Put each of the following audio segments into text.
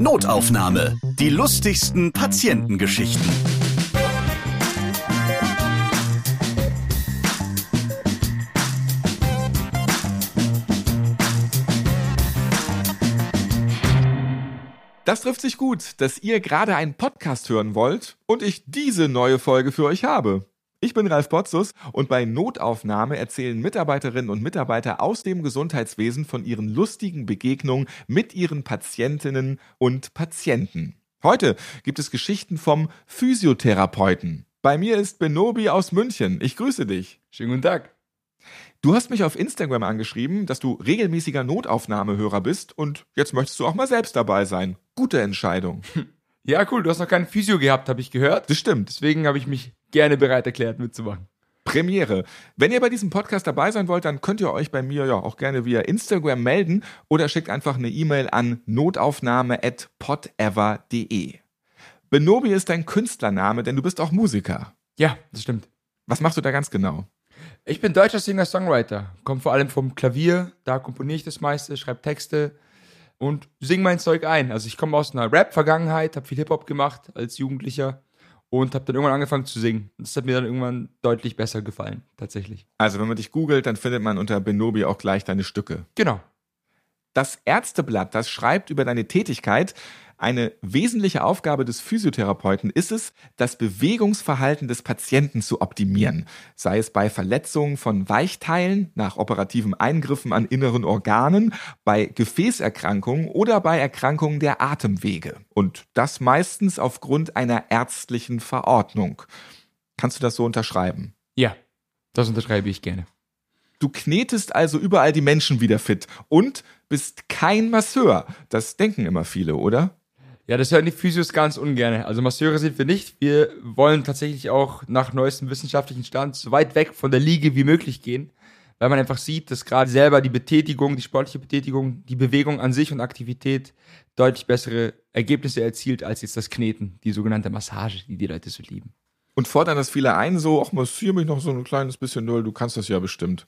Notaufnahme. Die lustigsten Patientengeschichten. Das trifft sich gut, dass ihr gerade einen Podcast hören wollt und ich diese neue Folge für euch habe. Ich bin Ralf Potzus und bei Notaufnahme erzählen Mitarbeiterinnen und Mitarbeiter aus dem Gesundheitswesen von ihren lustigen Begegnungen mit ihren Patientinnen und Patienten. Heute gibt es Geschichten vom Physiotherapeuten. Bei mir ist Benobi aus München. Ich grüße dich. Schönen guten Tag. Du hast mich auf Instagram angeschrieben, dass du regelmäßiger Notaufnahmehörer bist und jetzt möchtest du auch mal selbst dabei sein. Gute Entscheidung. Ja, cool. Du hast noch keinen Physio gehabt, habe ich gehört. Das stimmt. Deswegen habe ich mich gerne bereit erklärt, mitzumachen. Premiere. Wenn ihr bei diesem Podcast dabei sein wollt, dann könnt ihr euch bei mir ja auch gerne via Instagram melden oder schickt einfach eine E-Mail an notaufnahme@podever.de. Benobi ist dein Künstlername, denn du bist auch Musiker. Ja, das stimmt. Was machst du da ganz genau? Ich bin deutscher Singer-Songwriter. Komme vor allem vom Klavier, da komponiere ich das meiste, schreibe Texte und singe mein Zeug ein. Also ich komme aus einer Rap-Vergangenheit, habe viel Hip-Hop gemacht als Jugendlicher und habe dann irgendwann angefangen zu singen. Das hat mir dann irgendwann deutlich besser gefallen, tatsächlich. Also wenn man dich googelt, dann findet man unter Benobi auch gleich deine Stücke. Genau. Das Ärzteblatt, das schreibt über deine Tätigkeit, eine wesentliche Aufgabe des Physiotherapeuten ist es, das Bewegungsverhalten des Patienten zu optimieren, sei es bei Verletzungen von Weichteilen nach operativen Eingriffen an inneren Organen, bei Gefäßerkrankungen oder bei Erkrankungen der Atemwege. Und das meistens aufgrund einer ärztlichen Verordnung. Kannst du das so unterschreiben? Ja, das unterschreibe ich gerne. Du knetest also überall die Menschen wieder fit und bist kein Masseur. Das denken immer viele, oder? Ja, das hören die Physios ganz ungern. Also Masseure sind wir nicht. Wir wollen tatsächlich auch nach neuestem wissenschaftlichen Stand so weit weg von der Liege wie möglich gehen, weil man einfach sieht, dass gerade selber die Betätigung, die sportliche Betätigung, die Bewegung an sich und Aktivität deutlich bessere Ergebnisse erzielt als jetzt das Kneten, die sogenannte Massage, die die Leute so lieben. Und fordern das viele ein, so, ach, massier mich noch so ein kleines bisschen null, du kannst das ja bestimmt.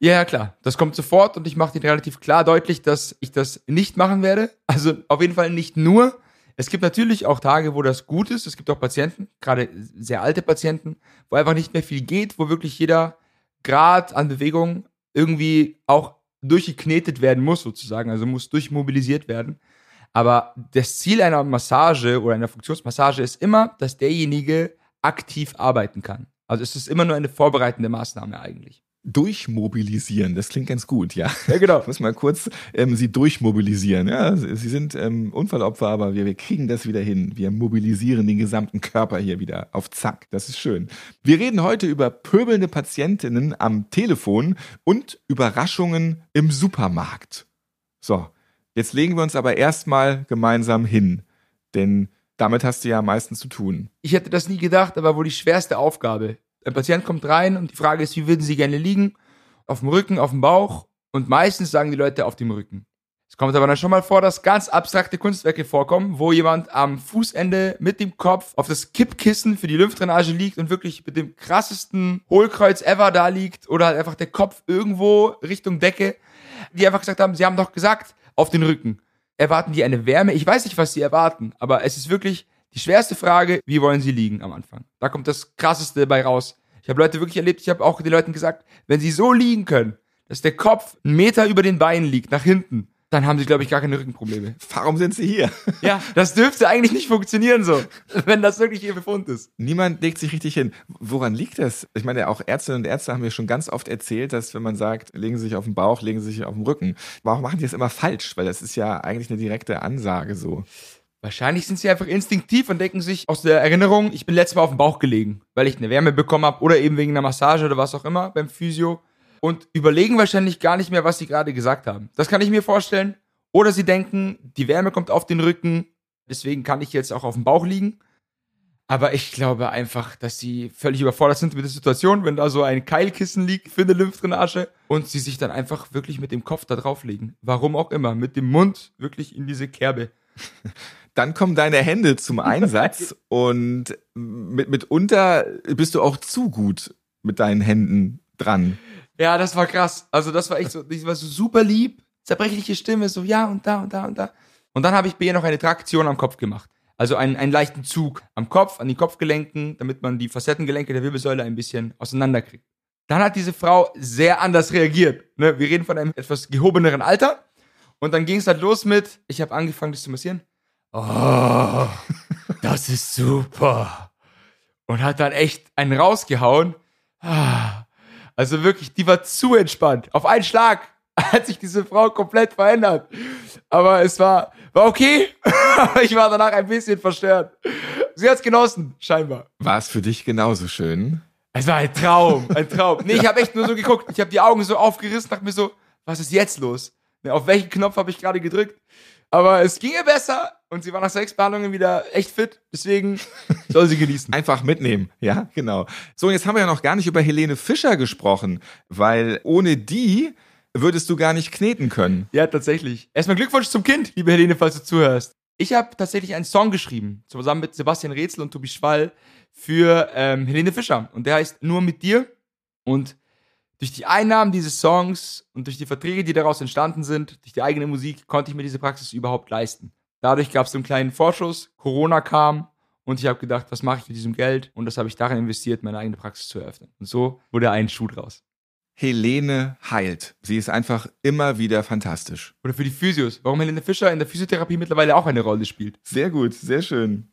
Ja, ja, klar. Das kommt sofort und ich mache denen relativ klar deutlich, dass ich das nicht machen werde. Also auf jeden Fall nicht nur, es gibt natürlich auch Tage, wo das gut ist. Es gibt auch Patienten, gerade sehr alte Patienten, wo einfach nicht mehr viel geht, wo wirklich jeder Grad an Bewegung irgendwie auch durchgeknetet werden muss, sozusagen. Also muss durchmobilisiert werden. Aber das Ziel einer Massage oder einer Funktionsmassage ist immer, dass derjenige aktiv arbeiten kann. Also es ist immer nur eine vorbereitende Maßnahme eigentlich durchmobilisieren. Das klingt ganz gut, ja. Ja, genau. Ich muss mal kurz ähm, sie durchmobilisieren. Ja, sie sind ähm, Unfallopfer, aber wir, wir kriegen das wieder hin. Wir mobilisieren den gesamten Körper hier wieder auf Zack. Das ist schön. Wir reden heute über pöbelnde Patientinnen am Telefon und Überraschungen im Supermarkt. So, jetzt legen wir uns aber erstmal gemeinsam hin, denn damit hast du ja meistens zu tun. Ich hätte das nie gedacht, aber wohl die schwerste Aufgabe ein Patient kommt rein und die Frage ist, wie würden Sie gerne liegen? Auf dem Rücken, auf dem Bauch? Und meistens sagen die Leute auf dem Rücken. Es kommt aber dann schon mal vor, dass ganz abstrakte Kunstwerke vorkommen, wo jemand am Fußende mit dem Kopf auf das Kippkissen für die Lymphdrainage liegt und wirklich mit dem krassesten Hohlkreuz ever da liegt oder halt einfach der Kopf irgendwo Richtung Decke, die einfach gesagt haben, sie haben doch gesagt, auf den Rücken. Erwarten die eine Wärme? Ich weiß nicht, was sie erwarten, aber es ist wirklich die schwerste Frage, wie wollen sie liegen am Anfang? Da kommt das Krasseste bei raus. Ich habe Leute wirklich erlebt, ich habe auch den Leuten gesagt, wenn sie so liegen können, dass der Kopf einen Meter über den Beinen liegt, nach hinten, dann haben sie, glaube ich, gar keine Rückenprobleme. Warum sind sie hier? Ja, das dürfte eigentlich nicht funktionieren so, wenn das wirklich ihr Befund ist. Niemand legt sich richtig hin. Woran liegt das? Ich meine, auch Ärztinnen und Ärzte haben mir schon ganz oft erzählt, dass wenn man sagt, legen Sie sich auf den Bauch, legen Sie sich auf den Rücken. Warum machen die das immer falsch? Weil das ist ja eigentlich eine direkte Ansage so. Wahrscheinlich sind sie einfach instinktiv und denken sich aus der Erinnerung, ich bin letztes Mal auf dem Bauch gelegen, weil ich eine Wärme bekommen habe oder eben wegen einer Massage oder was auch immer beim Physio und überlegen wahrscheinlich gar nicht mehr, was sie gerade gesagt haben. Das kann ich mir vorstellen. Oder sie denken, die Wärme kommt auf den Rücken, deswegen kann ich jetzt auch auf dem Bauch liegen. Aber ich glaube einfach, dass sie völlig überfordert sind mit der Situation, wenn da so ein Keilkissen liegt für eine Lymphdrainage und sie sich dann einfach wirklich mit dem Kopf da drauflegen. Warum auch immer, mit dem Mund wirklich in diese Kerbe. Dann kommen deine Hände zum Einsatz und mit, mitunter bist du auch zu gut mit deinen Händen dran. Ja, das war krass. Also das war echt so, das war so super lieb, zerbrechliche Stimme, so ja und da und da und da. Und dann habe ich ihr noch eine Traktion am Kopf gemacht. Also einen, einen leichten Zug am Kopf, an den Kopfgelenken, damit man die Facettengelenke der Wirbelsäule ein bisschen auseinanderkriegt. Dann hat diese Frau sehr anders reagiert. Ne? Wir reden von einem etwas gehobeneren Alter. Und dann ging es halt los mit, ich habe angefangen, das zu massieren. Oh, das ist super. Und hat dann echt einen rausgehauen. Also wirklich, die war zu entspannt. Auf einen Schlag hat sich diese Frau komplett verändert. Aber es war, war okay. Ich war danach ein bisschen verstört. Sie hat's genossen, scheinbar. War es für dich genauso schön? Es war ein Traum, ein Traum. Nee, ich habe echt nur so geguckt. Ich habe die Augen so aufgerissen, dachte mir so, was ist jetzt los? Ne, auf welchen Knopf habe ich gerade gedrückt? Aber es ging ihr besser und sie war nach sechs Behandlungen wieder echt fit. Deswegen soll sie genießen. Einfach mitnehmen, ja, genau. So, und jetzt haben wir ja noch gar nicht über Helene Fischer gesprochen, weil ohne die würdest du gar nicht kneten können. Ja, tatsächlich. Erstmal Glückwunsch zum Kind, liebe Helene, falls du zuhörst. Ich habe tatsächlich einen Song geschrieben, zusammen mit Sebastian Rätsel und Tobi Schwall für ähm, Helene Fischer. Und der heißt Nur mit dir. Und durch die Einnahmen dieses Songs und durch die Verträge, die daraus entstanden sind, durch die eigene Musik, konnte ich mir diese Praxis überhaupt leisten. Dadurch gab es einen kleinen Vorschuss, Corona kam und ich habe gedacht, was mache ich mit diesem Geld? Und das habe ich darin investiert, meine eigene Praxis zu eröffnen. Und so wurde ein Schuh draus. Helene heilt. Sie ist einfach immer wieder fantastisch. Oder für die Physios. Warum Helene Fischer in der Physiotherapie mittlerweile auch eine Rolle spielt. Sehr gut, sehr schön.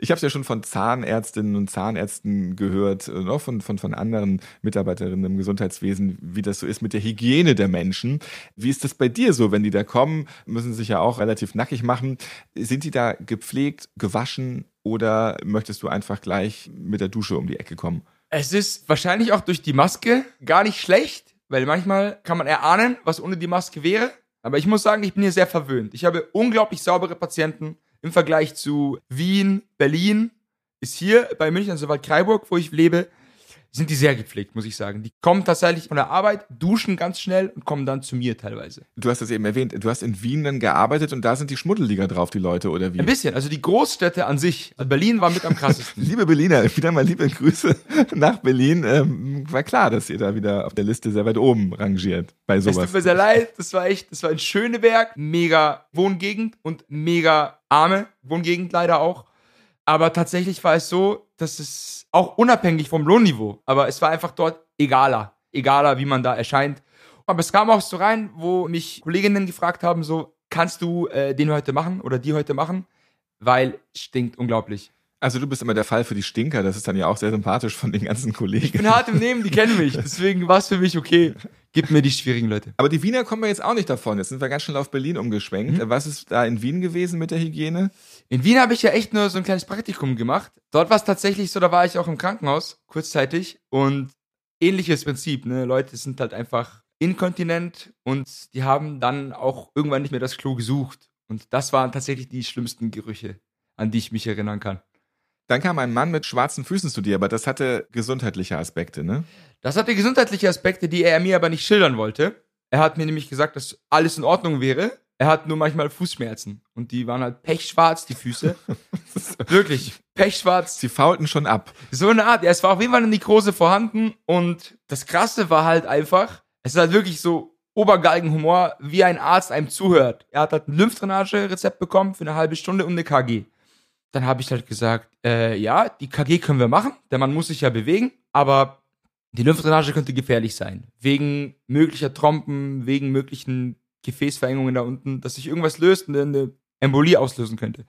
Ich habe es ja schon von Zahnärztinnen und Zahnärzten gehört, und auch von, von, von anderen Mitarbeiterinnen im Gesundheitswesen, wie das so ist mit der Hygiene der Menschen. Wie ist das bei dir so? Wenn die da kommen, müssen sie sich ja auch relativ nackig machen. Sind die da gepflegt, gewaschen oder möchtest du einfach gleich mit der Dusche um die Ecke kommen? Es ist wahrscheinlich auch durch die Maske gar nicht schlecht, weil manchmal kann man erahnen, was ohne die Maske wäre. Aber ich muss sagen, ich bin hier sehr verwöhnt. Ich habe unglaublich saubere Patienten im Vergleich zu Wien, Berlin. Ist hier bei München, also Waldkraiburg, wo ich lebe, sind die sehr gepflegt, muss ich sagen. Die kommen tatsächlich von der Arbeit, duschen ganz schnell und kommen dann zu mir teilweise. Du hast das eben erwähnt, du hast in Wien dann gearbeitet und da sind die Schmuddeliger drauf, die Leute, oder wie? Ein bisschen, also die Großstädte an sich. Also Berlin war mit am krassesten. liebe Berliner, wieder mal liebe Grüße nach Berlin. Ähm, war klar, dass ihr da wieder auf der Liste sehr weit oben rangiert bei sowas. Es tut mir sehr leid, das war echt, das war ein Schöneberg, mega Wohngegend und mega arme Wohngegend leider auch. Aber tatsächlich war es so, dass es auch unabhängig vom Lohnniveau, aber es war einfach dort egaler, egaler, wie man da erscheint. Aber es kam auch so rein, wo mich Kolleginnen gefragt haben, so, kannst du äh, den heute machen oder die heute machen? Weil stinkt unglaublich. Also du bist immer der Fall für die Stinker, das ist dann ja auch sehr sympathisch von den ganzen Kollegen. Ich bin hart im Nehmen, die kennen mich, deswegen war es für mich okay. Gib mir die schwierigen Leute. Aber die Wiener kommen wir jetzt auch nicht davon. Jetzt sind wir ganz schnell auf Berlin umgeschwenkt. Mhm. Was ist da in Wien gewesen mit der Hygiene? In Wien habe ich ja echt nur so ein kleines Praktikum gemacht. Dort war es tatsächlich so, da war ich auch im Krankenhaus kurzzeitig und ähnliches Prinzip. Ne? Leute sind halt einfach inkontinent und die haben dann auch irgendwann nicht mehr das Klo gesucht. Und das waren tatsächlich die schlimmsten Gerüche, an die ich mich erinnern kann. Dann kam ein Mann mit schwarzen Füßen zu dir, aber das hatte gesundheitliche Aspekte, ne? Das hatte gesundheitliche Aspekte, die er mir aber nicht schildern wollte. Er hat mir nämlich gesagt, dass alles in Ordnung wäre. Er hat nur manchmal Fußschmerzen. Und die waren halt pechschwarz, die Füße. Wirklich, pechschwarz. Sie faulten schon ab. So eine Art. Ja, es war auf jeden Fall eine Nekrose vorhanden. Und das Krasse war halt einfach, es ist halt wirklich so Obergalgenhumor, wie ein Arzt einem zuhört. Er hat halt ein Lymphdrainage-Rezept bekommen für eine halbe Stunde und eine KG. Dann habe ich halt gesagt, äh, ja, die KG können wir machen, der Mann muss sich ja bewegen, aber die Lymphdrainage könnte gefährlich sein. Wegen möglicher Trompen, wegen möglichen Gefäßverengungen da unten, dass sich irgendwas löst und eine Embolie auslösen könnte.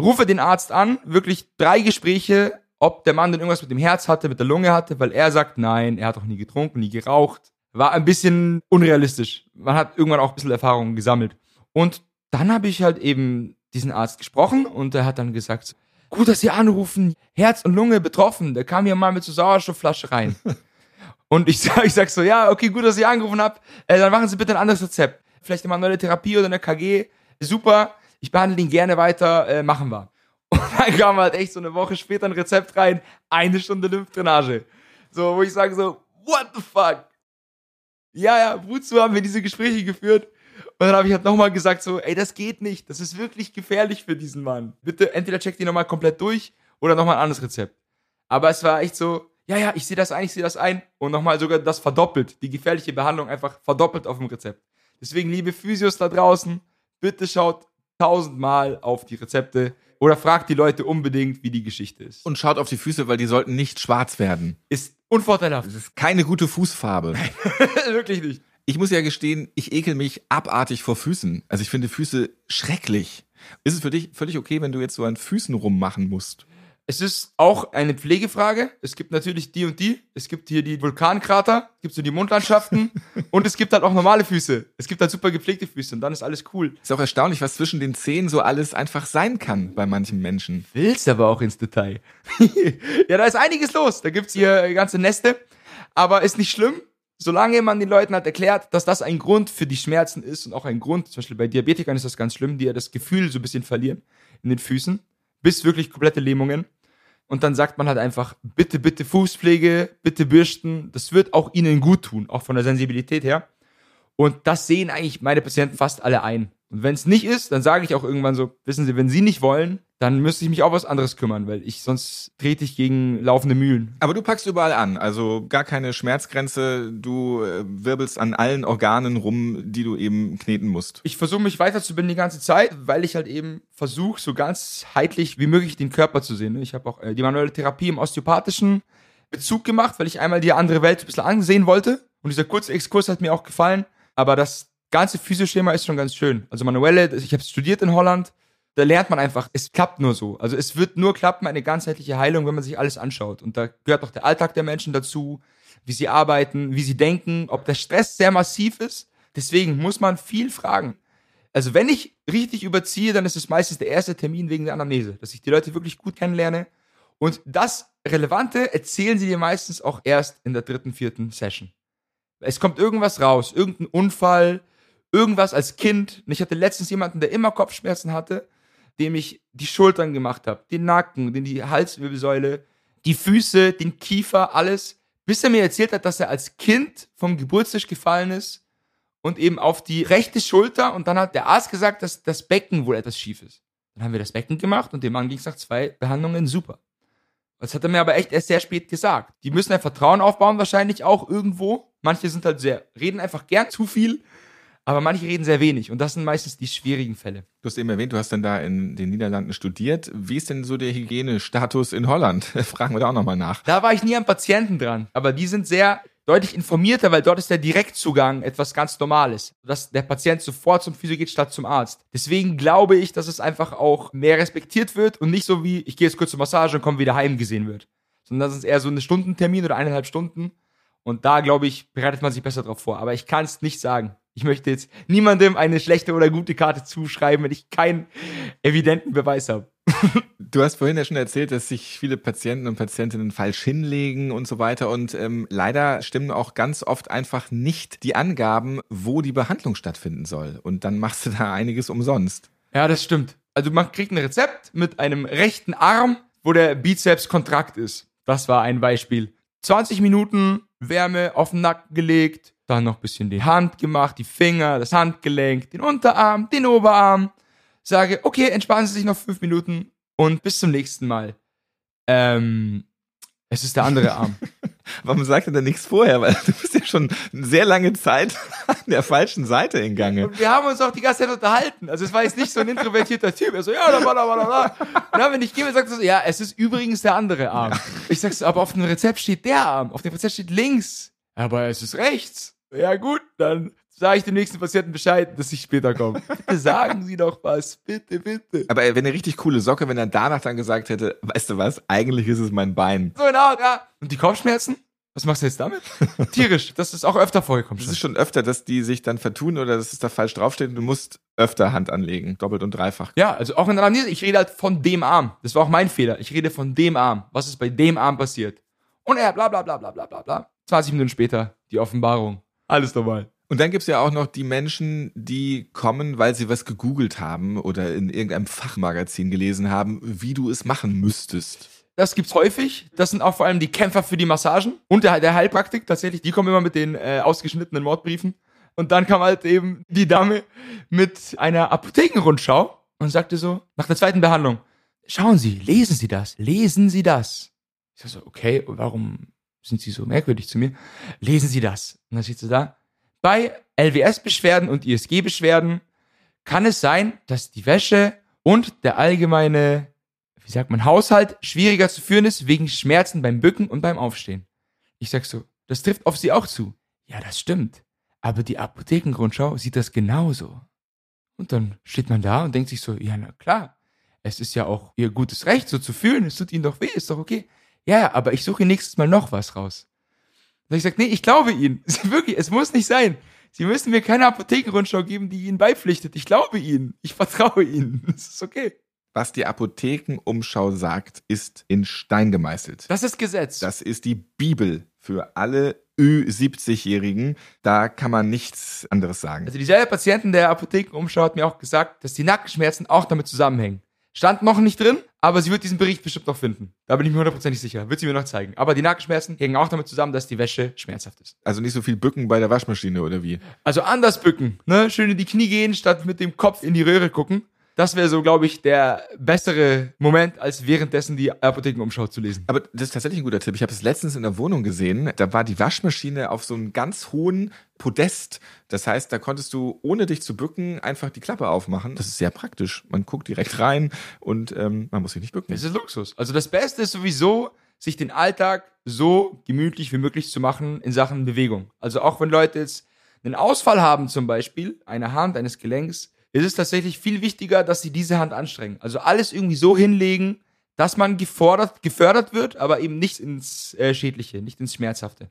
Rufe den Arzt an, wirklich drei Gespräche, ob der Mann denn irgendwas mit dem Herz hatte, mit der Lunge hatte, weil er sagt, nein, er hat auch nie getrunken, nie geraucht. War ein bisschen unrealistisch. Man hat irgendwann auch ein bisschen Erfahrung gesammelt. Und dann habe ich halt eben diesen Arzt gesprochen und er hat dann gesagt, gut, dass Sie anrufen, Herz und Lunge betroffen, der kam hier mal mit so Sauerstoffflasche rein. und ich sag, ich sag so, ja, okay, gut, dass Sie angerufen habt, äh, dann machen Sie bitte ein anderes Rezept. Vielleicht eine manuelle Therapie oder eine KG, super, ich behandle ihn gerne weiter, äh, machen wir. Und dann kam halt echt so eine Woche später ein Rezept rein, eine Stunde Lymphdrainage. So, wo ich sage so, what the fuck? Ja, ja, wozu haben wir diese Gespräche geführt? Und dann habe ich halt nochmal gesagt so, ey, das geht nicht. Das ist wirklich gefährlich für diesen Mann. Bitte entweder check die nochmal komplett durch oder nochmal ein anderes Rezept. Aber es war echt so, ja, ja, ich sehe das ein, ich sehe das ein. Und nochmal sogar das verdoppelt. Die gefährliche Behandlung einfach verdoppelt auf dem Rezept. Deswegen, liebe Physios da draußen, bitte schaut tausendmal auf die Rezepte oder fragt die Leute unbedingt, wie die Geschichte ist. Und schaut auf die Füße, weil die sollten nicht schwarz werden. ist unvorteilhaft. Das ist keine gute Fußfarbe. Wirklich nicht. Ich muss ja gestehen, ich ekel mich abartig vor Füßen. Also ich finde Füße schrecklich. Ist es für dich völlig okay, wenn du jetzt so an Füßen rummachen musst? Es ist auch eine Pflegefrage. Es gibt natürlich die und die. Es gibt hier die Vulkankrater, es gibt so die Mondlandschaften und es gibt halt auch normale Füße. Es gibt halt super gepflegte Füße und dann ist alles cool. Ist auch erstaunlich, was zwischen den Zehen so alles einfach sein kann bei manchen Menschen. Willst aber auch ins Detail. ja, da ist einiges los. Da gibt's hier ganze Neste. Aber ist nicht schlimm. Solange man den Leuten halt erklärt, dass das ein Grund für die Schmerzen ist und auch ein Grund, zum Beispiel bei Diabetikern ist das ganz schlimm, die ja das Gefühl so ein bisschen verlieren in den Füßen, bis wirklich komplette Lähmungen. Und dann sagt man halt einfach, bitte, bitte Fußpflege, bitte bürsten. Das wird auch ihnen gut tun, auch von der Sensibilität her. Und das sehen eigentlich meine Patienten fast alle ein. Und wenn es nicht ist, dann sage ich auch irgendwann so, wissen Sie, wenn Sie nicht wollen, dann müsste ich mich auch was anderes kümmern, weil ich sonst trete ich gegen laufende Mühlen. Aber du packst überall an, also gar keine Schmerzgrenze. Du äh, wirbelst an allen Organen rum, die du eben kneten musst. Ich versuche mich weiterzubilden die ganze Zeit, weil ich halt eben versuche, so ganzheitlich wie möglich den Körper zu sehen. Ich habe auch äh, die manuelle Therapie im osteopathischen Bezug gemacht, weil ich einmal die andere Welt ein bisschen ansehen wollte. Und dieser kurze Exkurs hat mir auch gefallen. Aber das ganze Physioschema ist schon ganz schön. Also manuelle, ich habe studiert in Holland, da lernt man einfach, es klappt nur so. Also es wird nur klappen, eine ganzheitliche Heilung, wenn man sich alles anschaut. Und da gehört auch der Alltag der Menschen dazu, wie sie arbeiten, wie sie denken, ob der Stress sehr massiv ist. Deswegen muss man viel fragen. Also wenn ich richtig überziehe, dann ist es meistens der erste Termin wegen der Anamnese, dass ich die Leute wirklich gut kennenlerne. Und das Relevante erzählen sie dir meistens auch erst in der dritten, vierten Session. Es kommt irgendwas raus, irgendein Unfall, irgendwas als Kind. Und ich hatte letztens jemanden, der immer Kopfschmerzen hatte, dem ich die Schultern gemacht habe, den Nacken, den die Halswirbelsäule, die Füße, den Kiefer, alles, bis er mir erzählt hat, dass er als Kind vom Geburtstisch gefallen ist und eben auf die rechte Schulter und dann hat der Arzt gesagt, dass das Becken wohl etwas schief ist. Dann haben wir das Becken gemacht und dem Mann ging es nach zwei Behandlungen super. Das hat er mir aber echt erst sehr spät gesagt. Die müssen ein Vertrauen aufbauen, wahrscheinlich auch irgendwo. Manche sind halt sehr, reden einfach gern zu viel, aber manche reden sehr wenig. Und das sind meistens die schwierigen Fälle. Du hast eben erwähnt, du hast dann da in den Niederlanden studiert. Wie ist denn so der Hygienestatus in Holland? Fragen wir da auch nochmal nach. Da war ich nie am Patienten dran. Aber die sind sehr deutlich informierter, weil dort ist der Direktzugang etwas ganz Normales. Dass der Patient sofort zum Physio geht statt zum Arzt. Deswegen glaube ich, dass es einfach auch mehr respektiert wird und nicht so wie, ich gehe jetzt kurz zur Massage und komme wieder heim gesehen wird. Sondern das ist eher so eine Stundentermin oder eineinhalb Stunden. Und da, glaube ich, bereitet man sich besser drauf vor. Aber ich kann es nicht sagen. Ich möchte jetzt niemandem eine schlechte oder gute Karte zuschreiben, wenn ich keinen evidenten Beweis habe. Du hast vorhin ja schon erzählt, dass sich viele Patienten und Patientinnen falsch hinlegen und so weiter. Und ähm, leider stimmen auch ganz oft einfach nicht die Angaben, wo die Behandlung stattfinden soll. Und dann machst du da einiges umsonst. Ja, das stimmt. Also man kriegt ein Rezept mit einem rechten Arm, wo der Bizeps kontrakt ist. Das war ein Beispiel. 20 Minuten Wärme auf den Nacken gelegt, dann noch ein bisschen die Hand gemacht, die Finger, das Handgelenk, den Unterarm, den Oberarm. Sage, okay, entspannen Sie sich noch fünf Minuten und bis zum nächsten Mal. Ähm, es ist der andere Arm. Warum sagt er denn nichts vorher? Weil du bist ja schon eine sehr lange Zeit an der falschen Seite in Gange. Und wir haben uns auch die ganze Zeit unterhalten. Also es war jetzt nicht so ein introvertierter Typ. Er so, ja, da da da war. Und dann, wenn ich gehe, sagt er so, ja, es ist übrigens der andere Arm. Ich sag so, aber auf dem Rezept steht der Arm. Auf dem Rezept steht links. Aber es ist rechts. Ja gut, dann sage ich dem nächsten Patienten Bescheid, dass ich später komme. Bitte sagen Sie doch was. Bitte, bitte. Aber er wäre eine richtig coole Socke, wenn er danach dann gesagt hätte, weißt du was, eigentlich ist es mein Bein. So genau, ja. Und die Kopfschmerzen? Was machst du jetzt damit? Tierisch. Das ist auch öfter vorgekommen. Das ist schon öfter, dass die sich dann vertun oder dass es da falsch draufsteht du musst öfter Hand anlegen, doppelt und dreifach. Ja, also auch in der Anamnese, ich rede halt von dem Arm. Das war auch mein Fehler. Ich rede von dem Arm. Was ist bei dem Arm passiert? Und er, bla bla bla bla bla bla bla. 20 Minuten später, die Offenbarung. Alles normal. Und dann gibt's ja auch noch die Menschen, die kommen, weil sie was gegoogelt haben oder in irgendeinem Fachmagazin gelesen haben, wie du es machen müsstest. Das gibt's häufig. Das sind auch vor allem die Kämpfer für die Massagen und der, der Heilpraktik tatsächlich. Die kommen immer mit den äh, ausgeschnittenen Mordbriefen. Und dann kam halt eben die Dame mit einer Apothekenrundschau und sagte so, nach der zweiten Behandlung, schauen Sie, lesen Sie das, lesen Sie das. Ich sag so, okay, warum sind Sie so merkwürdig zu mir? Lesen Sie das. Und dann steht sie da, bei LWS-Beschwerden und ISG-Beschwerden kann es sein, dass die Wäsche und der allgemeine, wie sagt man, Haushalt schwieriger zu führen ist wegen Schmerzen beim Bücken und beim Aufstehen. Ich sag so, das trifft auf sie auch zu. Ja, das stimmt. Aber die Apothekengrundschau sieht das genauso. Und dann steht man da und denkt sich so, ja, na klar, es ist ja auch ihr gutes Recht, so zu fühlen, es tut ihnen doch weh, ist doch okay. Ja, aber ich suche nächstes Mal noch was raus. Da ich sag, nee, ich glaube ihnen. Wirklich, es muss nicht sein. Sie müssen mir keine Apothekenrundschau geben, die ihnen beipflichtet. Ich glaube ihnen. Ich vertraue ihnen. Es ist okay. Was die Apothekenumschau sagt, ist in Stein gemeißelt. Das ist Gesetz. Das ist die Bibel für alle Ü70-Jährigen. Da kann man nichts anderes sagen. Also dieselbe Patientin der Apothekenumschau hat mir auch gesagt, dass die Nackenschmerzen auch damit zusammenhängen. Stand noch nicht drin, aber sie wird diesen Bericht bestimmt noch finden. Da bin ich mir hundertprozentig sicher. Wird sie mir noch zeigen. Aber die Nackenschmerzen hängen auch damit zusammen, dass die Wäsche schmerzhaft ist. Also nicht so viel bücken bei der Waschmaschine oder wie? Also anders bücken, ne? Schön in die Knie gehen, statt mit dem Kopf in die Röhre gucken. Das wäre so, glaube ich, der bessere Moment, als währenddessen die Apothekenumschau zu lesen. Aber das ist tatsächlich ein guter Tipp. Ich habe es letztens in der Wohnung gesehen. Da war die Waschmaschine auf so einem ganz hohen Podest. Das heißt, da konntest du, ohne dich zu bücken, einfach die Klappe aufmachen. Das ist sehr praktisch. Man guckt direkt rein und ähm, man muss sich nicht bücken. Das ist Luxus. Also das Beste ist sowieso, sich den Alltag so gemütlich wie möglich zu machen in Sachen Bewegung. Also auch wenn Leute jetzt einen Ausfall haben zum Beispiel, eine Hand, eines Gelenks, ist es tatsächlich viel wichtiger, dass sie diese Hand anstrengen. Also alles irgendwie so hinlegen, dass man gefordert, gefördert wird, aber eben nicht ins äh, Schädliche, nicht ins Schmerzhafte.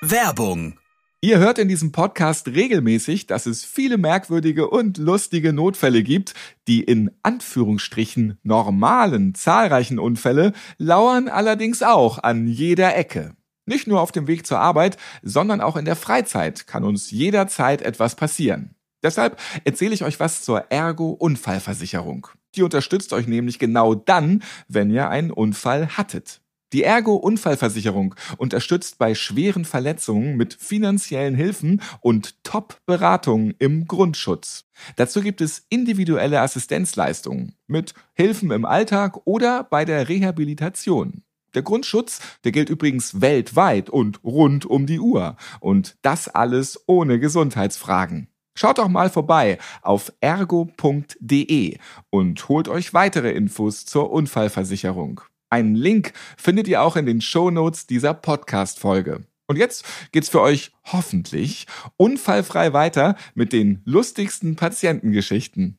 Werbung. Ihr hört in diesem Podcast regelmäßig, dass es viele merkwürdige und lustige Notfälle gibt. Die in Anführungsstrichen normalen, zahlreichen Unfälle lauern allerdings auch an jeder Ecke. Nicht nur auf dem Weg zur Arbeit, sondern auch in der Freizeit kann uns jederzeit etwas passieren. Deshalb erzähle ich euch was zur Ergo-Unfallversicherung. Die unterstützt euch nämlich genau dann, wenn ihr einen Unfall hattet. Die Ergo-Unfallversicherung unterstützt bei schweren Verletzungen mit finanziellen Hilfen und Top-Beratungen im Grundschutz. Dazu gibt es individuelle Assistenzleistungen mit Hilfen im Alltag oder bei der Rehabilitation. Der Grundschutz, der gilt übrigens weltweit und rund um die Uhr. Und das alles ohne Gesundheitsfragen. Schaut doch mal vorbei auf ergo.de und holt euch weitere Infos zur Unfallversicherung. Einen Link findet ihr auch in den Shownotes dieser Podcast-Folge. Und jetzt geht's für euch hoffentlich unfallfrei weiter mit den lustigsten Patientengeschichten.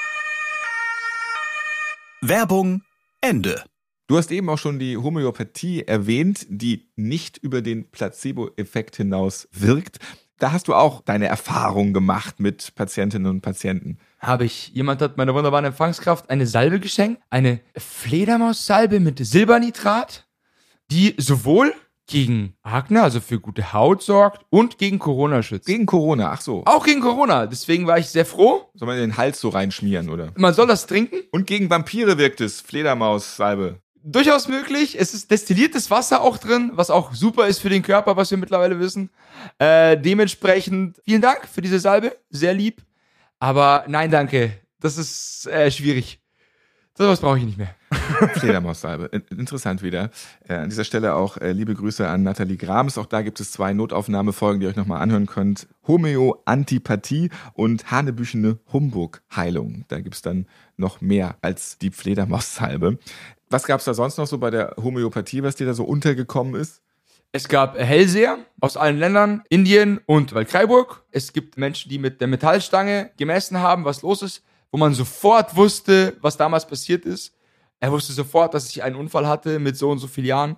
Werbung Ende. Du hast eben auch schon die Homöopathie erwähnt, die nicht über den Placebo-Effekt hinaus wirkt. Da hast du auch deine Erfahrung gemacht mit Patientinnen und Patienten. Habe ich. Jemand hat meiner wunderbaren Empfangskraft eine Salbe geschenkt. Eine Fledermaussalbe mit Silbernitrat, die sowohl gegen Akne, also für gute Haut sorgt und gegen Corona schützt. Gegen Corona, ach so. Auch gegen Corona. Deswegen war ich sehr froh. Soll man in den Hals so reinschmieren, oder? Man soll das trinken. Und gegen Vampire wirkt es, Fledermaussalbe. Durchaus möglich. Es ist destilliertes Wasser auch drin, was auch super ist für den Körper, was wir mittlerweile wissen. Äh, dementsprechend vielen Dank für diese Salbe. Sehr lieb. Aber nein, danke. Das ist äh, schwierig. So was brauche ich nicht mehr. Fledermaussalbe. In- Interessant wieder. Äh, an dieser Stelle auch äh, liebe Grüße an Nathalie Grams. Auch da gibt es zwei Notaufnahmefolgen, die ihr euch nochmal anhören könnt. Homöo Antipathie und Hanebüchene Humbug Heilung. Da gibt's dann noch mehr als die Fledermaussalbe. Was gab's da sonst noch so bei der Homöopathie, was dir da so untergekommen ist? Es gab Hellseher aus allen Ländern, Indien und Waldkraiburg. Es gibt Menschen, die mit der Metallstange gemessen haben, was los ist, wo man sofort wusste, was damals passiert ist. Er wusste sofort, dass ich einen Unfall hatte mit so und so vielen Jahren.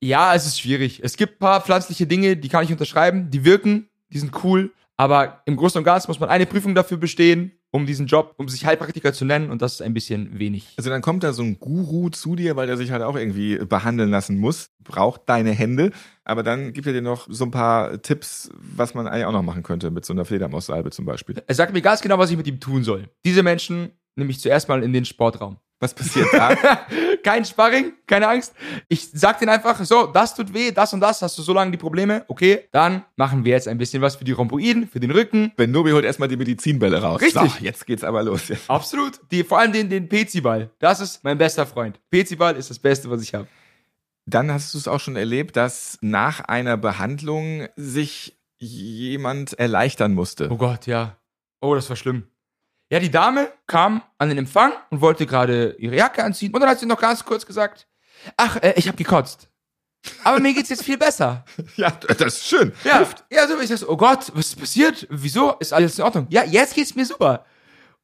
Ja, es ist schwierig. Es gibt ein paar pflanzliche Dinge, die kann ich unterschreiben, die wirken, die sind cool. Aber im Großen und Ganzen muss man eine Prüfung dafür bestehen, um diesen Job, um sich Heilpraktiker zu nennen. Und das ist ein bisschen wenig. Also dann kommt da so ein Guru zu dir, weil der sich halt auch irgendwie behandeln lassen muss, braucht deine Hände, aber dann gibt er dir noch so ein paar Tipps, was man eigentlich auch noch machen könnte mit so einer Fledermaussalbe zum Beispiel. Er sagt mir ganz genau, was ich mit ihm tun soll. Diese Menschen nehme ich zuerst mal in den Sportraum. Was passiert da? Kein Sparring, keine Angst. Ich sag denen einfach, so, das tut weh, das und das, hast du so lange die Probleme. Okay, dann machen wir jetzt ein bisschen was für die Rhomboiden, für den Rücken. ben Nobi holt erstmal die Medizinbälle raus. Richtig. So, jetzt geht's aber los. Absolut. Die, vor allem den, den Peziball. Das ist mein bester Freund. Peziball ist das Beste, was ich habe. Dann hast du es auch schon erlebt, dass nach einer Behandlung sich jemand erleichtern musste. Oh Gott, ja. Oh, das war schlimm. Ja, die Dame kam an den Empfang und wollte gerade ihre Jacke anziehen. Und dann hat sie noch ganz kurz gesagt, ach, äh, ich habe gekotzt. Aber mir geht's jetzt viel besser. Ja, das ist schön. Ja, ja so ich das, oh Gott, was ist passiert? Wieso? Ist alles in Ordnung? Ja, jetzt geht's mir super.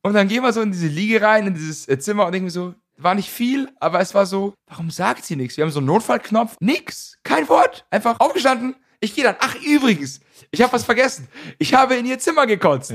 Und dann gehen wir so in diese Liege rein, in dieses äh, Zimmer und denken so, war nicht viel, aber es war so, warum sagt sie nichts? Wir haben so einen Notfallknopf, nix, kein Wort, einfach aufgestanden. Ich gehe dann, ach übrigens, ich habe was vergessen. Ich habe in ihr Zimmer gekotzt.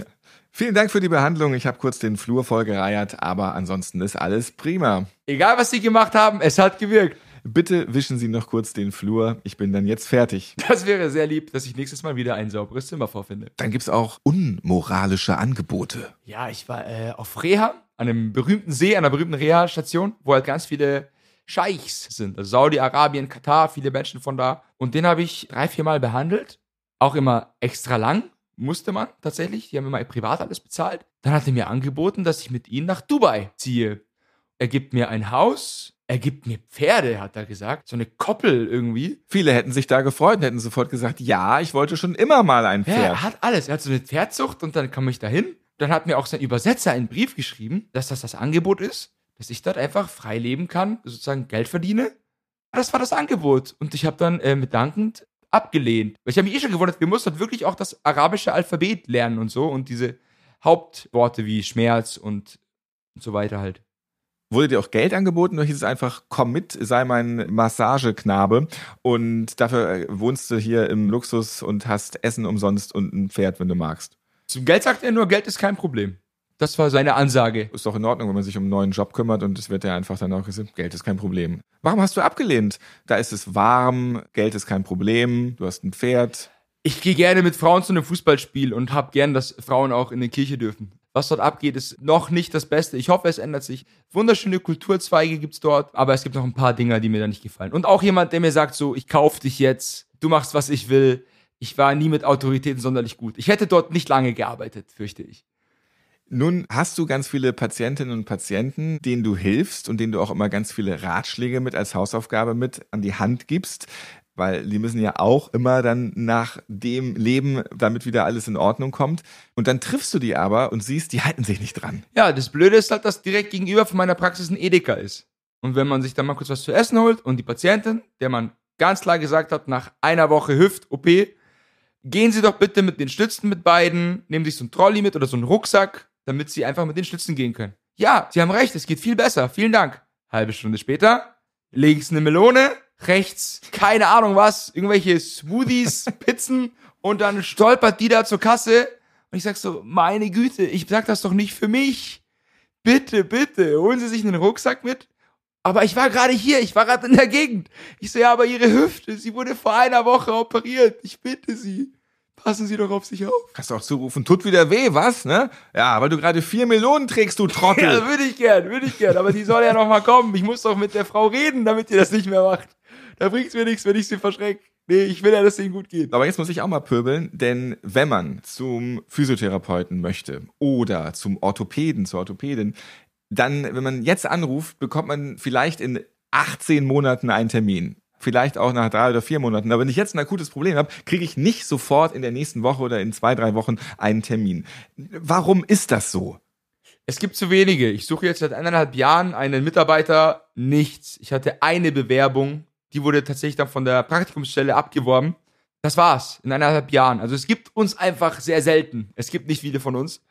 Vielen Dank für die Behandlung. Ich habe kurz den Flur vollgereiert, aber ansonsten ist alles prima. Egal, was sie gemacht haben, es hat gewirkt. Bitte wischen Sie noch kurz den Flur. Ich bin dann jetzt fertig. Das wäre sehr lieb, dass ich nächstes Mal wieder ein sauberes Zimmer vorfinde. Dann gibt's auch unmoralische Angebote. Ja, ich war äh, auf Reha, an einem berühmten See, einer berühmten Reha-Station, wo halt ganz viele Scheichs sind. Also Saudi-Arabien, Katar, viele Menschen von da. Und den habe ich drei, vier Mal behandelt. Auch immer extra lang, musste man tatsächlich. Die haben immer privat alles bezahlt. Dann hat er mir angeboten, dass ich mit ihnen nach Dubai ziehe. Er gibt mir ein Haus, er gibt mir Pferde, hat er gesagt. So eine Koppel irgendwie. Viele hätten sich da gefreut und hätten sofort gesagt, ja, ich wollte schon immer mal ein Ja, Pferd. er hat alles. Er hat so eine Pferdzucht und dann komme ich dahin. Dann hat mir auch sein Übersetzer einen Brief geschrieben, dass das das Angebot ist, dass ich dort einfach frei leben kann, sozusagen Geld verdiene. Das war das Angebot. Und ich habe dann äh, mit dankend abgelehnt. Weil ich habe mich eh schon gewundert, wir mussten dort wirklich auch das arabische Alphabet lernen und so und diese Hauptworte wie Schmerz und, und so weiter halt. Wurde dir auch Geld angeboten oder hieß es einfach, komm mit, sei mein Massageknabe und dafür äh, wohnst du hier im Luxus und hast Essen umsonst und ein Pferd, wenn du magst. Zum Geld sagt er nur, Geld ist kein Problem. Das war seine Ansage. Ist doch in Ordnung, wenn man sich um einen neuen Job kümmert und es wird ja einfach dann auch gesagt, Geld ist kein Problem. Warum hast du abgelehnt? Da ist es warm, Geld ist kein Problem, du hast ein Pferd. Ich gehe gerne mit Frauen zu einem Fußballspiel und hab gern, dass Frauen auch in die Kirche dürfen. Was dort abgeht, ist noch nicht das Beste. Ich hoffe, es ändert sich. Wunderschöne Kulturzweige gibt's dort, aber es gibt noch ein paar Dinger, die mir da nicht gefallen. Und auch jemand, der mir sagt so, ich kauf dich jetzt, du machst, was ich will. Ich war nie mit Autoritäten sonderlich gut. Ich hätte dort nicht lange gearbeitet, fürchte ich. Nun hast du ganz viele Patientinnen und Patienten, denen du hilfst und denen du auch immer ganz viele Ratschläge mit als Hausaufgabe mit an die Hand gibst, weil die müssen ja auch immer dann nach dem leben, damit wieder alles in Ordnung kommt. Und dann triffst du die aber und siehst, die halten sich nicht dran. Ja, das Blöde ist halt, dass direkt gegenüber von meiner Praxis ein Edeka ist. Und wenn man sich dann mal kurz was zu essen holt und die Patientin, der man ganz klar gesagt hat, nach einer Woche Hüft-OP, gehen Sie doch bitte mit den Stützen mit beiden, nehmen sich so einen Trolley mit oder so einen Rucksack, damit Sie einfach mit den Stützen gehen können. Ja, Sie haben recht, es geht viel besser, vielen Dank. Halbe Stunde später, links eine Melone, rechts keine Ahnung was, irgendwelche Smoothies, Pizzen und dann stolpert die da zur Kasse und ich sag so, meine Güte, ich sag das doch nicht für mich. Bitte, bitte, holen Sie sich einen Rucksack mit. Aber ich war gerade hier, ich war gerade in der Gegend. Ich so, ja, aber Ihre Hüfte, sie wurde vor einer Woche operiert. Ich bitte Sie, passen Sie doch auf sich auf. Kannst du auch zurufen, tut wieder weh, was, ne? Ja, weil du gerade vier Melonen trägst, du Trottel. Ja, würde ich gern, würde ich gern. Aber die soll ja noch mal kommen. Ich muss doch mit der Frau reden, damit ihr das nicht mehr macht. Da bringt's mir nichts, wenn ich sie verschrecke. Nee, ich will ja, dass es ihnen gut geht. Aber jetzt muss ich auch mal pöbeln, denn wenn man zum Physiotherapeuten möchte oder zum Orthopäden, zur Orthopädin, dann, wenn man jetzt anruft, bekommt man vielleicht in 18 Monaten einen Termin. Vielleicht auch nach drei oder vier Monaten. Aber wenn ich jetzt ein akutes Problem habe, kriege ich nicht sofort in der nächsten Woche oder in zwei, drei Wochen einen Termin. Warum ist das so? Es gibt zu wenige. Ich suche jetzt seit eineinhalb Jahren einen Mitarbeiter. Nichts. Ich hatte eine Bewerbung. Die wurde tatsächlich dann von der Praktikumsstelle abgeworben. Das war's. In eineinhalb Jahren. Also es gibt uns einfach sehr selten. Es gibt nicht viele von uns.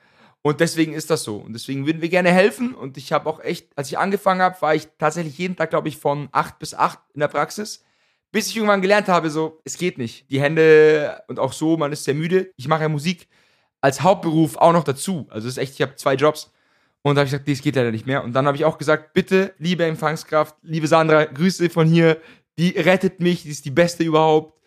Und deswegen ist das so. Und deswegen würden wir gerne helfen. Und ich habe auch echt, als ich angefangen habe, war ich tatsächlich jeden Tag, glaube ich, von acht bis acht in der Praxis. Bis ich irgendwann gelernt habe, so, es geht nicht. Die Hände und auch so, man ist sehr müde. Ich mache ja Musik als Hauptberuf auch noch dazu. Also es ist echt, ich habe zwei Jobs. Und da habe ich gesagt, es geht leider nicht mehr. Und dann habe ich auch gesagt, bitte, liebe Empfangskraft, liebe Sandra, Grüße von hier. Die rettet mich, die ist die Beste überhaupt.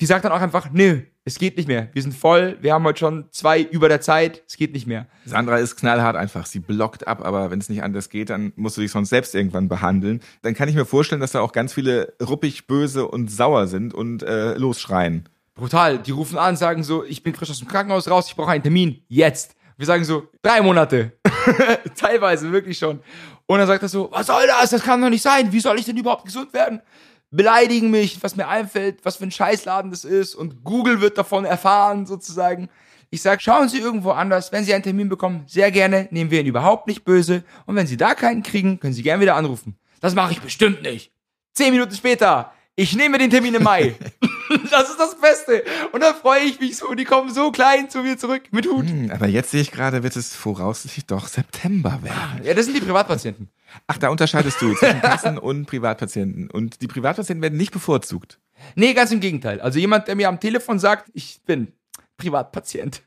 Die sagt dann auch einfach, nö, es geht nicht mehr. Wir sind voll, wir haben heute schon zwei über der Zeit, es geht nicht mehr. Sandra ist knallhart einfach. Sie blockt ab, aber wenn es nicht anders geht, dann musst du dich sonst selbst irgendwann behandeln. Dann kann ich mir vorstellen, dass da auch ganz viele ruppig, böse und sauer sind und äh, losschreien. Brutal. Die rufen an, sagen so, ich bin frisch aus dem Krankenhaus raus, ich brauche einen Termin. Jetzt. Wir sagen so, drei Monate. Teilweise, wirklich schon. Und dann sagt er so, was soll das? Das kann doch nicht sein. Wie soll ich denn überhaupt gesund werden? Beleidigen mich, was mir einfällt, was für ein Scheißladen das ist. Und Google wird davon erfahren, sozusagen. Ich sage, schauen Sie irgendwo anders. Wenn Sie einen Termin bekommen, sehr gerne, nehmen wir ihn überhaupt nicht böse. Und wenn Sie da keinen kriegen, können Sie gerne wieder anrufen. Das mache ich bestimmt nicht. Zehn Minuten später, ich nehme den Termin im Mai. das ist das Beste. Und dann freue ich mich so. Die kommen so klein zu mir zurück mit Hut. Hm, aber jetzt sehe ich gerade, wird es voraussichtlich doch September werden. Ja, das sind die Privatpatienten. Ach, da unterscheidest du zwischen Kassen und Privatpatienten. Und die Privatpatienten werden nicht bevorzugt. Nee, ganz im Gegenteil. Also jemand, der mir am Telefon sagt, ich bin Privatpatient.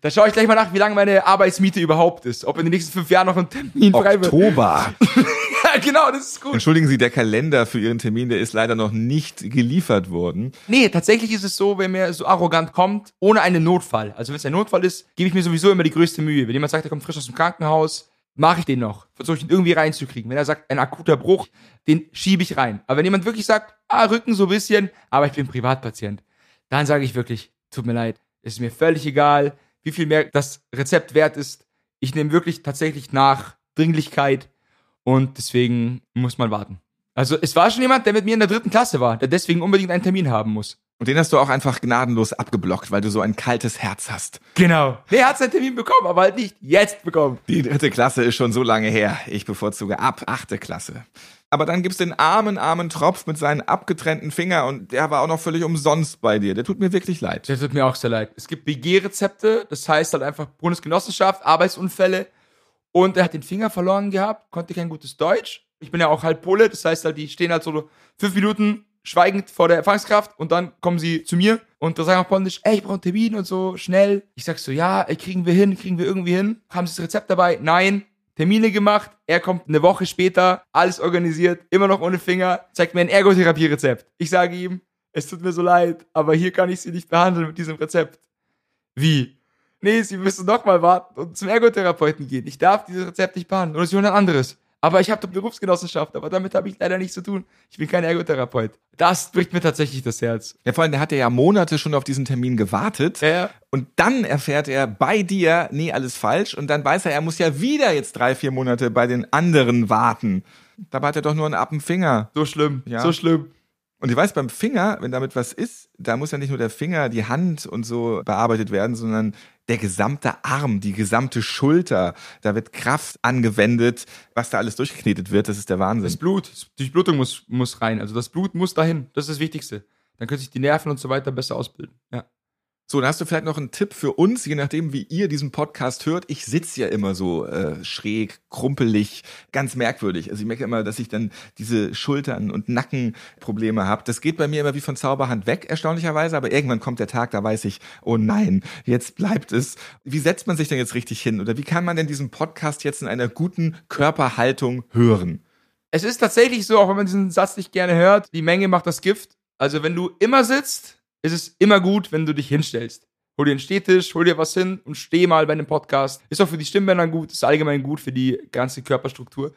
Da schaue ich gleich mal nach, wie lange meine Arbeitsmiete überhaupt ist. Ob in den nächsten fünf Jahren noch ein Termin frei wird. Oktober. Ja, genau, das ist gut. Entschuldigen Sie, der Kalender für Ihren Termin, der ist leider noch nicht geliefert worden. Nee, tatsächlich ist es so, wenn mir so arrogant kommt, ohne einen Notfall. Also wenn es ein Notfall ist, gebe ich mir sowieso immer die größte Mühe. Wenn jemand sagt, er kommt frisch aus dem Krankenhaus, mache ich den noch. Versuche ich ihn irgendwie reinzukriegen. Wenn er sagt, ein akuter Bruch, den schiebe ich rein. Aber wenn jemand wirklich sagt, ah, Rücken so ein bisschen, aber ich bin Privatpatient, dann sage ich wirklich, tut mir leid, ist mir völlig egal, wie viel mehr das Rezept wert ist. Ich nehme wirklich tatsächlich nach Dringlichkeit und deswegen muss man warten. Also es war schon jemand, der mit mir in der dritten Klasse war, der deswegen unbedingt einen Termin haben muss. Und den hast du auch einfach gnadenlos abgeblockt, weil du so ein kaltes Herz hast. Genau. Der hat seinen Termin bekommen, aber halt nicht jetzt bekommen. Die dritte Klasse ist schon so lange her. Ich bevorzuge ab achte Klasse. Aber dann gibt's den armen, armen Tropf mit seinen abgetrennten Finger und der war auch noch völlig umsonst bei dir. Der tut mir wirklich leid. Das tut mir auch sehr leid. Es gibt BG-Rezepte, das heißt halt einfach Bundesgenossenschaft, Arbeitsunfälle. Und er hat den Finger verloren gehabt, konnte kein gutes Deutsch. Ich bin ja auch halt Pole, das heißt halt, die stehen halt so fünf Minuten schweigend vor der Empfangskraft und dann kommen sie zu mir und da sagen auf Polnisch, ey, ich brauche einen Termin und so, schnell. Ich sag so, ja, kriegen wir hin, kriegen wir irgendwie hin. Haben sie das Rezept dabei? Nein. Termine gemacht, er kommt eine Woche später, alles organisiert, immer noch ohne Finger, zeigt mir ein Ergotherapie-Rezept. Ich sage ihm, es tut mir so leid, aber hier kann ich sie nicht behandeln mit diesem Rezept. Wie? Nee, sie müssen nochmal warten und zum Ergotherapeuten gehen. Ich darf dieses Rezept nicht behandeln. Oder sie holen ein anderes. Aber ich habe eine Berufsgenossenschaft, aber damit habe ich leider nichts zu tun. Ich bin kein Ergotherapeut. Das bricht mir tatsächlich das Herz. Ja, vor allem, der hat ja Monate schon auf diesen Termin gewartet. Ja. Und dann erfährt er bei dir, nee, alles falsch. Und dann weiß er, er muss ja wieder jetzt drei, vier Monate bei den anderen warten. Dabei hat er doch nur einen Appenfinger. So schlimm, Ja. so schlimm. Und ich weiß, beim Finger, wenn damit was ist, da muss ja nicht nur der Finger, die Hand und so bearbeitet werden, sondern der gesamte Arm, die gesamte Schulter. Da wird Kraft angewendet, was da alles durchgeknetet wird. Das ist der Das Wahnsinn. Blut, die Durchblutung muss, muss rein. Also das Blut muss dahin. Das ist das Wichtigste. Dann können sich die Nerven und so weiter besser ausbilden. Ja. So, dann hast du vielleicht noch einen Tipp für uns, je nachdem, wie ihr diesen Podcast hört. Ich sitze ja immer so äh, schräg, krumpelig, ganz merkwürdig. Also ich merke immer, dass ich dann diese Schultern- und Nackenprobleme habe. Das geht bei mir immer wie von Zauberhand weg, erstaunlicherweise. Aber irgendwann kommt der Tag, da weiß ich, oh nein, jetzt bleibt es. Wie setzt man sich denn jetzt richtig hin? Oder wie kann man denn diesen Podcast jetzt in einer guten Körperhaltung hören? Es ist tatsächlich so, auch wenn man diesen Satz nicht gerne hört, die Menge macht das Gift. Also wenn du immer sitzt, ist es immer gut, wenn du dich hinstellst. Hol dir einen Stehtisch, hol dir was hin und steh mal bei einem Podcast. Ist auch für die Stimmbänder gut, ist allgemein gut für die ganze Körperstruktur.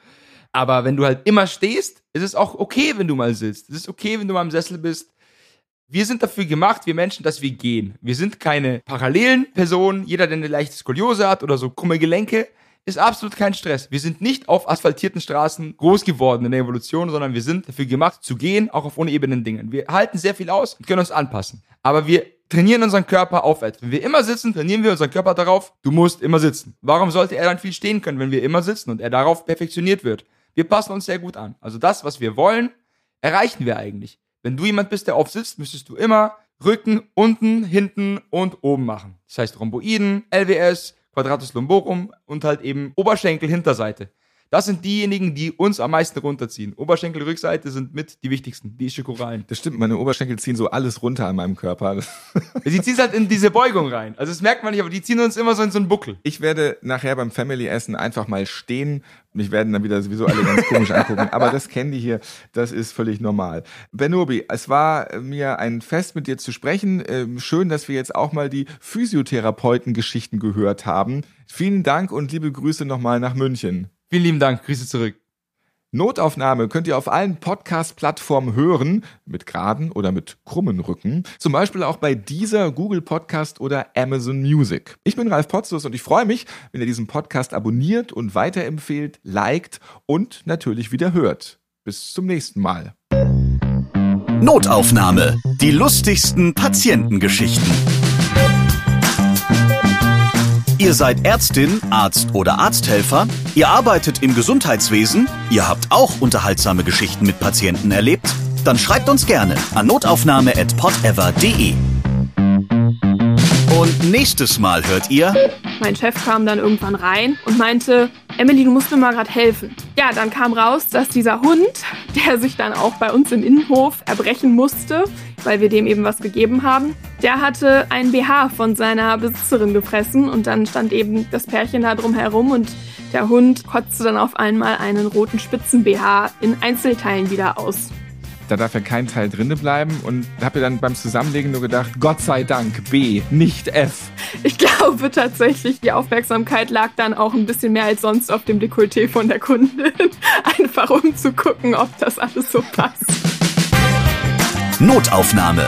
Aber wenn du halt immer stehst, ist es auch okay, wenn du mal sitzt. Es ist okay, wenn du mal im Sessel bist. Wir sind dafür gemacht, wir Menschen, dass wir gehen. Wir sind keine parallelen Personen. Jeder, der eine leichte Skoliose hat oder so krumme Gelenke, ist absolut kein Stress. Wir sind nicht auf asphaltierten Straßen groß geworden in der Evolution, sondern wir sind dafür gemacht zu gehen, auch auf unebenen Dingen. Wir halten sehr viel aus und können uns anpassen. Aber wir trainieren unseren Körper aufwärts. Wenn wir immer sitzen, trainieren wir unseren Körper darauf, du musst immer sitzen. Warum sollte er dann viel stehen können, wenn wir immer sitzen und er darauf perfektioniert wird? Wir passen uns sehr gut an. Also das, was wir wollen, erreichen wir eigentlich. Wenn du jemand bist, der oft sitzt, müsstest du immer Rücken unten, hinten und oben machen. Das heißt Rhomboiden, LWS, Quadratus lumborum und halt eben Oberschenkel, Hinterseite. Das sind diejenigen, die uns am meisten runterziehen. Oberschenkel, Rückseite sind mit die wichtigsten, die Ischiokoralen. Das stimmt, meine Oberschenkel ziehen so alles runter an meinem Körper. Sie ziehen halt in diese Beugung rein. Also das merkt man nicht, aber die ziehen uns immer so in so einen Buckel. Ich werde nachher beim Family Essen einfach mal stehen. Mich werden dann wieder sowieso alle ganz komisch angucken. Aber das kennen die hier. Das ist völlig normal. Benobi, es war mir ein Fest, mit dir zu sprechen. Ähm, Schön, dass wir jetzt auch mal die Physiotherapeuten-Geschichten gehört haben. Vielen Dank und liebe Grüße nochmal nach München. Vielen lieben Dank. Grüße zurück. Notaufnahme könnt ihr auf allen Podcast-Plattformen hören, mit geraden oder mit krummen Rücken. Zum Beispiel auch bei dieser Google Podcast oder Amazon Music. Ich bin Ralf Potzus und ich freue mich, wenn ihr diesen Podcast abonniert und weiterempfehlt, liked und natürlich wieder hört. Bis zum nächsten Mal. Notaufnahme. Die lustigsten Patientengeschichten. Ihr seid Ärztin, Arzt oder Arzthelfer? Ihr arbeitet im Gesundheitswesen? Ihr habt auch unterhaltsame Geschichten mit Patienten erlebt? Dann schreibt uns gerne an notaufnahme@podever.de. Und nächstes Mal hört ihr Mein Chef kam dann irgendwann rein und meinte, Emily, du musst mir mal gerade helfen. Ja, dann kam raus, dass dieser Hund, der sich dann auch bei uns im Innenhof erbrechen musste, weil wir dem eben was gegeben haben, der hatte ein BH von seiner Besitzerin gefressen und dann stand eben das Pärchen da drum herum und der Hund kotzte dann auf einmal einen roten Spitzen-BH in Einzelteilen wieder aus. Da darf ja kein Teil drinne bleiben und habe dann beim Zusammenlegen nur gedacht, Gott sei Dank, B, nicht F. Ich glaube tatsächlich, die Aufmerksamkeit lag dann auch ein bisschen mehr als sonst auf dem Dekolleté von der Kundin. Einfach um zu gucken, ob das alles so passt. Notaufnahme.